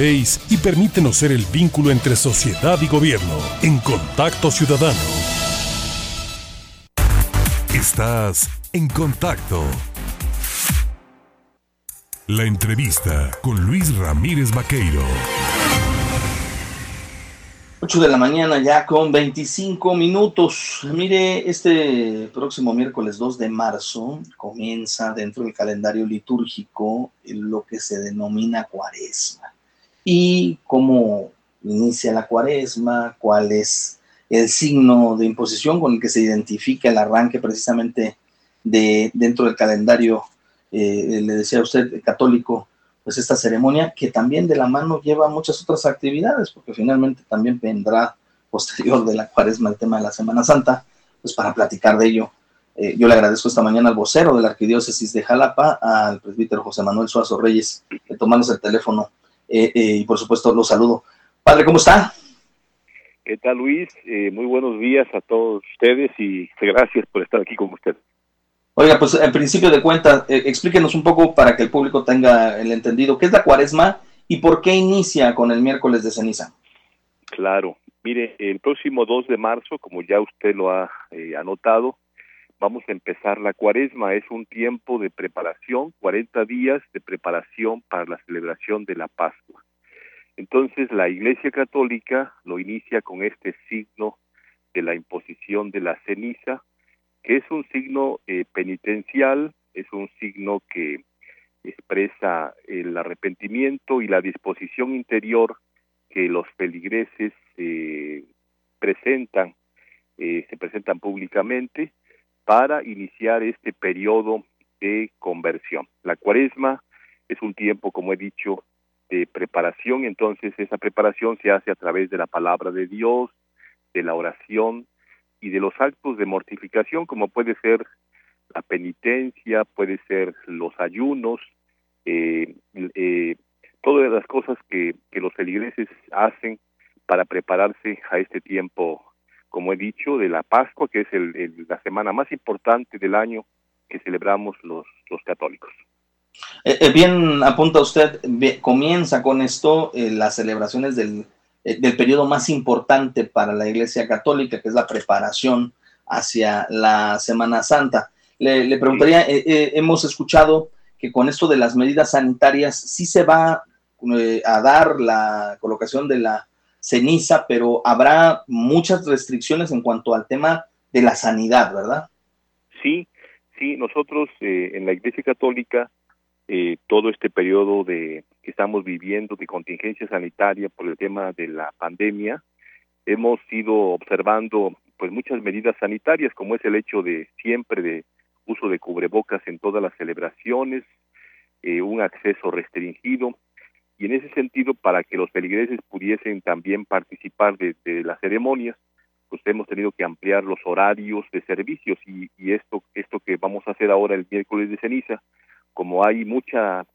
y permítenos ser el vínculo entre sociedad y gobierno en Contacto Ciudadano. Estás en contacto. La entrevista con Luis Ramírez Vaqueiro. 8 de la mañana ya con 25 minutos. Mire, este próximo miércoles 2 de marzo comienza dentro del calendario litúrgico lo que se denomina cuaresma y cómo inicia la cuaresma, cuál es el signo de imposición con el que se identifica el arranque precisamente de dentro del calendario, eh, le decía a usted, católico, pues esta ceremonia que también de la mano lleva muchas otras actividades, porque finalmente también vendrá posterior de la cuaresma el tema de la Semana Santa, pues para platicar de ello. Eh, yo le agradezco esta mañana al vocero de la Arquidiócesis de Jalapa, al presbítero José Manuel Suazo Reyes, de tomarnos el teléfono eh, eh, y por supuesto los saludo. Padre, ¿cómo está? ¿Qué tal Luis? Eh, muy buenos días a todos ustedes y gracias por estar aquí con ustedes. Oiga, pues en principio de cuentas, explíquenos un poco para que el público tenga el entendido, ¿qué es la cuaresma y por qué inicia con el miércoles de ceniza? Claro, mire, el próximo 2 de marzo, como ya usted lo ha anotado, vamos a empezar la cuaresma. Es un tiempo de preparación, 40 días de preparación para la celebración de la Pascua. Entonces la Iglesia Católica lo inicia con este signo de la imposición de la ceniza, que es un signo eh, penitencial, es un signo que expresa el arrepentimiento y la disposición interior que los feligreses eh, presentan, eh, se presentan públicamente para iniciar este periodo de conversión. La cuaresma es un tiempo, como he dicho, de preparación, entonces esa preparación se hace a través de la palabra de Dios, de la oración y de los actos de mortificación, como puede ser la penitencia, puede ser los ayunos, eh, eh, todas las cosas que, que los feligreses hacen para prepararse a este tiempo como he dicho, de la Pascua, que es el, la semana más importante del año que celebramos los, los católicos. Eh, eh, bien, apunta usted, comienza con esto eh, las celebraciones del, del periodo más importante para la Iglesia Católica, que es la preparación hacia la Semana Santa. Le, preguntaría, hemos escuchado que con esto de las medidas sanitarias sí se va a dar la colocación de la ceniza, pero habrá muchas restricciones en cuanto al tema de la sanidad, ¿verdad? Sí, sí, nosotros eh, en la Iglesia Católica, eh, todo este periodo de que estamos viviendo de contingencia sanitaria por el tema de la pandemia, hemos ido observando pues muchas medidas sanitarias, como es el hecho de siempre de uso de cubrebocas en todas las celebraciones, eh, un acceso restringido, y en ese sentido, para que los feligreses pudiesen también participar de, las ceremonias, pues hemos tenido que ampliar los horarios de servicios y, y, esto esto que vamos a hacer ahora el miércoles de ceniza, como hay mucha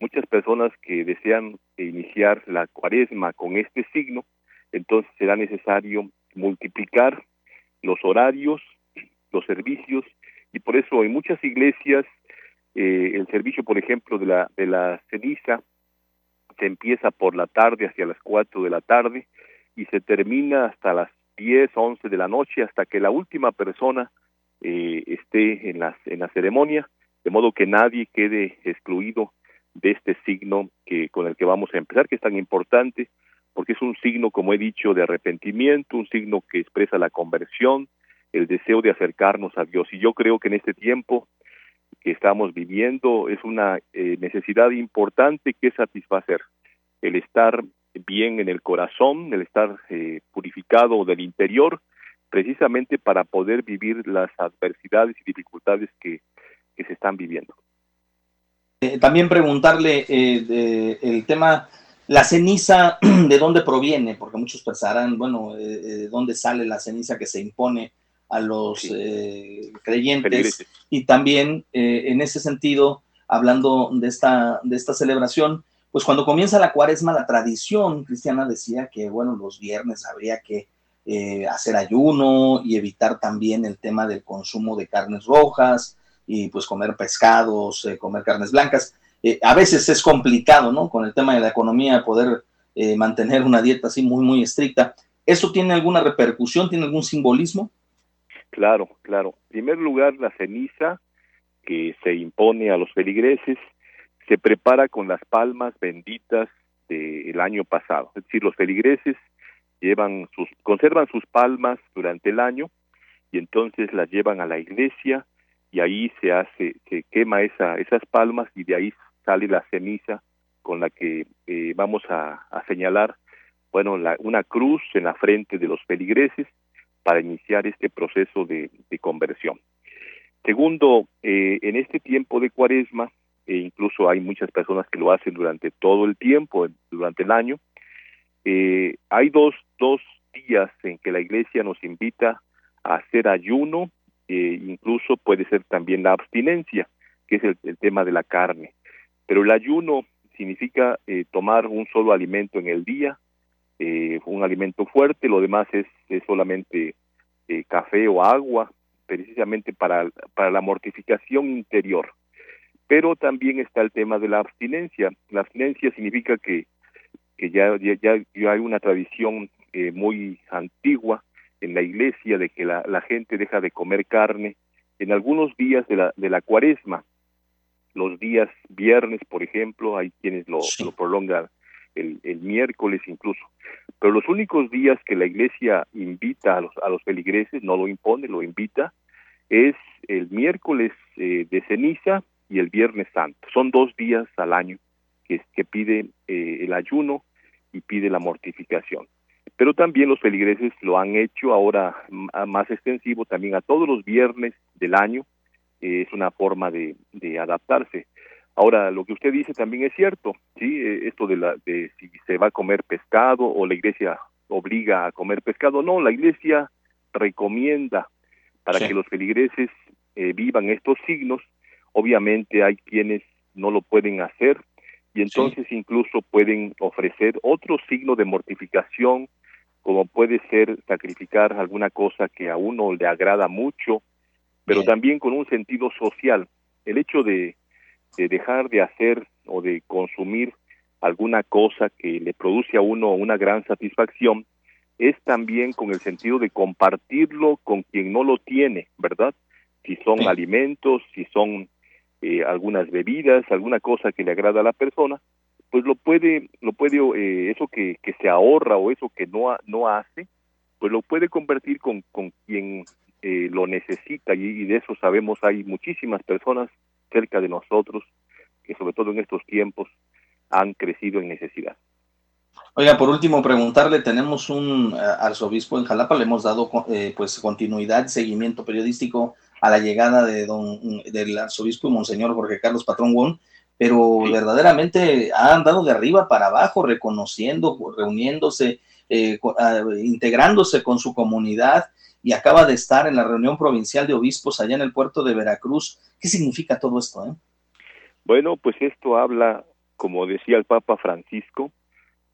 muchas personas que desean iniciar la cuaresma con este signo, entonces será necesario multiplicar los horarios, los servicios y por eso en muchas iglesias eh, el servicio, por ejemplo, de la de la ceniza se empieza por la tarde hacia las 4 de la tarde y se termina hasta las 10, 11 de la noche hasta que la última persona eh, esté en la, en la ceremonia, de modo que nadie quede excluido de este signo que con el que vamos a empezar, que es tan importante, porque es un signo, como he dicho, de arrepentimiento, un signo que expresa la conversión, el deseo de acercarnos a Dios. Y yo creo que en este tiempo que estamos viviendo es una eh, necesidad importante que satisfacer. El estar bien en el corazón, el estar eh, purificado del interior, precisamente para poder vivir las adversidades y dificultades que, se están viviendo. Eh, también preguntarle el tema, la ceniza, ¿de dónde proviene? Porque muchos pensarán, bueno, ¿de dónde sale la ceniza que se impone a los eh, creyentes y también eh, en ese sentido, hablando de esta, de esta celebración, pues cuando comienza la cuaresma, la tradición cristiana decía que, bueno, los viernes habría que eh, hacer ayuno y evitar también el tema del consumo de carnes rojas y pues comer pescados, comer carnes blancas. eh, a veces es complicado, ¿no? Con el tema de la economía poder eh, mantener una dieta así muy, muy estricta. ¿Eso tiene alguna repercusión? ¿Tiene algún simbolismo? Claro, claro. En primer lugar, la ceniza que se impone a los feligreses se prepara con las palmas benditas del año pasado. Es decir, los feligreses llevan sus, conservan sus palmas durante el año y entonces las llevan a la iglesia y ahí se hace, se quema esa, esas palmas y de ahí sale la ceniza con la que eh, vamos a, señalar, bueno, la, una cruz en la frente de los feligreses para iniciar este proceso de, conversión. Segundo, eh, en este tiempo de cuaresma, e incluso hay muchas personas que lo hacen durante todo el tiempo, durante el año, eh, hay dos, dos días en que la iglesia nos invita a hacer ayuno, eh, incluso puede ser también la abstinencia, que es el, tema de la carne. Pero el ayuno significa eh, tomar un solo alimento en el día, eh, un alimento fuerte, lo demás es, es solamente eh, café o agua, precisamente para, para la mortificación interior. Pero también está el tema de la abstinencia. La abstinencia significa que, que ya, ya, ya hay una tradición muy antigua en la iglesia de que la, la gente deja de comer carne en algunos días de la, de la cuaresma, los días viernes, por ejemplo, hay quienes lo, lo prolongan el, miércoles incluso. Pero los únicos días que la iglesia invita a los, a los feligreses, no lo impone, lo invita, es el miércoles eh, de ceniza y el viernes santo. Son dos días al año que, que pide eh, el ayuno y pide la mortificación. Pero también los feligreses lo han hecho ahora más extensivo también a todos los viernes del año, es una forma de, de adaptarse. Ahora, lo que usted dice también es cierto, sí, eh, esto de, la, de si se va a comer pescado o la iglesia obliga a comer pescado, no, la iglesia recomienda para que los feligreses eh, vivan estos signos. Obviamente hay quienes no lo pueden hacer y entonces incluso pueden ofrecer otro signo de mortificación, como puede ser sacrificar alguna cosa que a uno le agrada mucho, pero también con un sentido social. El hecho de, dejar de hacer o de consumir alguna cosa que le produce a uno una gran satisfacción es también con el sentido de compartirlo con quien no lo tiene, ¿verdad? Si son alimentos, si son eh, algunas bebidas, alguna cosa que le agrada a la persona, pues lo puede, lo puede, eh, eso que, que se ahorra o eso que no, no hace, pues lo puede convertir con, con quien eh, lo necesita y, de eso sabemos hay muchísimas personas cerca de nosotros que sobre todo en estos tiempos han crecido en necesidad. Oiga, por último, preguntarle, tenemos un eh, arzobispo en Jalapa, le hemos dado eh, pues continuidad, seguimiento periodístico a la llegada de don, del arzobispo y monseñor Jorge Carlos Patrón Won, pero verdaderamente ha andado de arriba para abajo, reconociendo, reuniéndose, integrándose con su comunidad, y acaba de estar en la reunión provincial de obispos allá en el puerto de Veracruz. ¿Qué significa todo esto? Eh? Bueno, pues esto habla, como decía el Papa Francisco,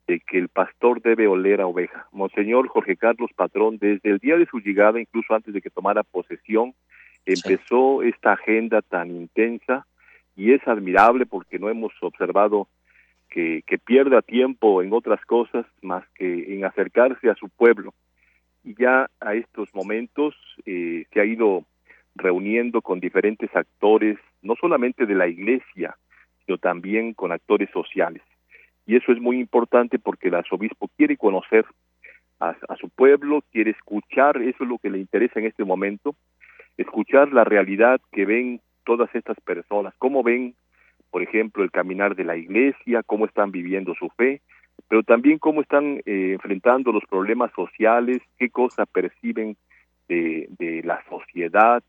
de que el pastor debe oler a oveja. Monseñor Jorge Carlos Patrón, desde el día de su llegada, incluso antes de que tomara posesión, empezó esta agenda tan intensa y es admirable porque no hemos observado que, que pierda tiempo en otras cosas más que en acercarse a su pueblo y ya a estos momentos eh, se ha ido reuniendo con diferentes actores, no solamente de la iglesia, sino también con actores sociales. Y eso es muy importante porque el arzobispo quiere conocer a, su pueblo, quiere escuchar, eso es lo que le interesa en este momento, escuchar la realidad que ven todas estas personas, cómo ven, por ejemplo, el caminar de la iglesia, cómo están viviendo su fe, pero también cómo están eh, enfrentando los problemas sociales, qué cosa perciben de, de, la sociedad,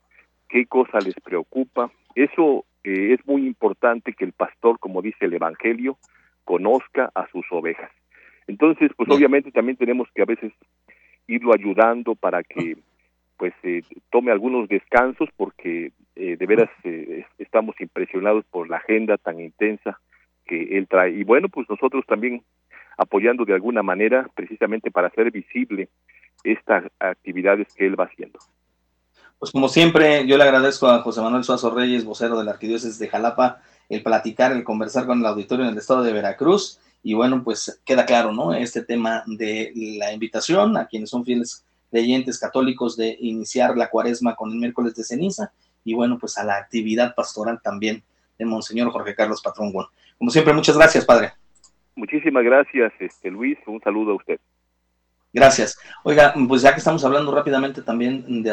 qué cosa les preocupa. Eso eh, es muy importante que el pastor, como dice el Evangelio, conozca a sus ovejas. Entonces, pues obviamente también tenemos que a veces irlo ayudando para que pues eh, tome algunos descansos porque de veras estamos impresionados por la agenda tan intensa que él trae. Y bueno, pues nosotros también apoyando de alguna manera precisamente para hacer visible estas actividades que él va haciendo. Pues como siempre, yo le agradezco a José Manuel Suazo Reyes, vocero de la Arquidiócesis de Jalapa, el platicar, el conversar con el auditorio en el estado de Veracruz. Y bueno, pues queda claro, ¿no? Este tema de la invitación a quienes son fieles creyentes católicos de iniciar la cuaresma con el miércoles de ceniza y bueno, pues a la actividad pastoral también de Monseñor Jorge Carlos Patrón Como siempre, muchas gracias, padre. Muchísimas gracias, este Luis. Un saludo a usted. Gracias. Oiga, pues ya que estamos hablando rápidamente también de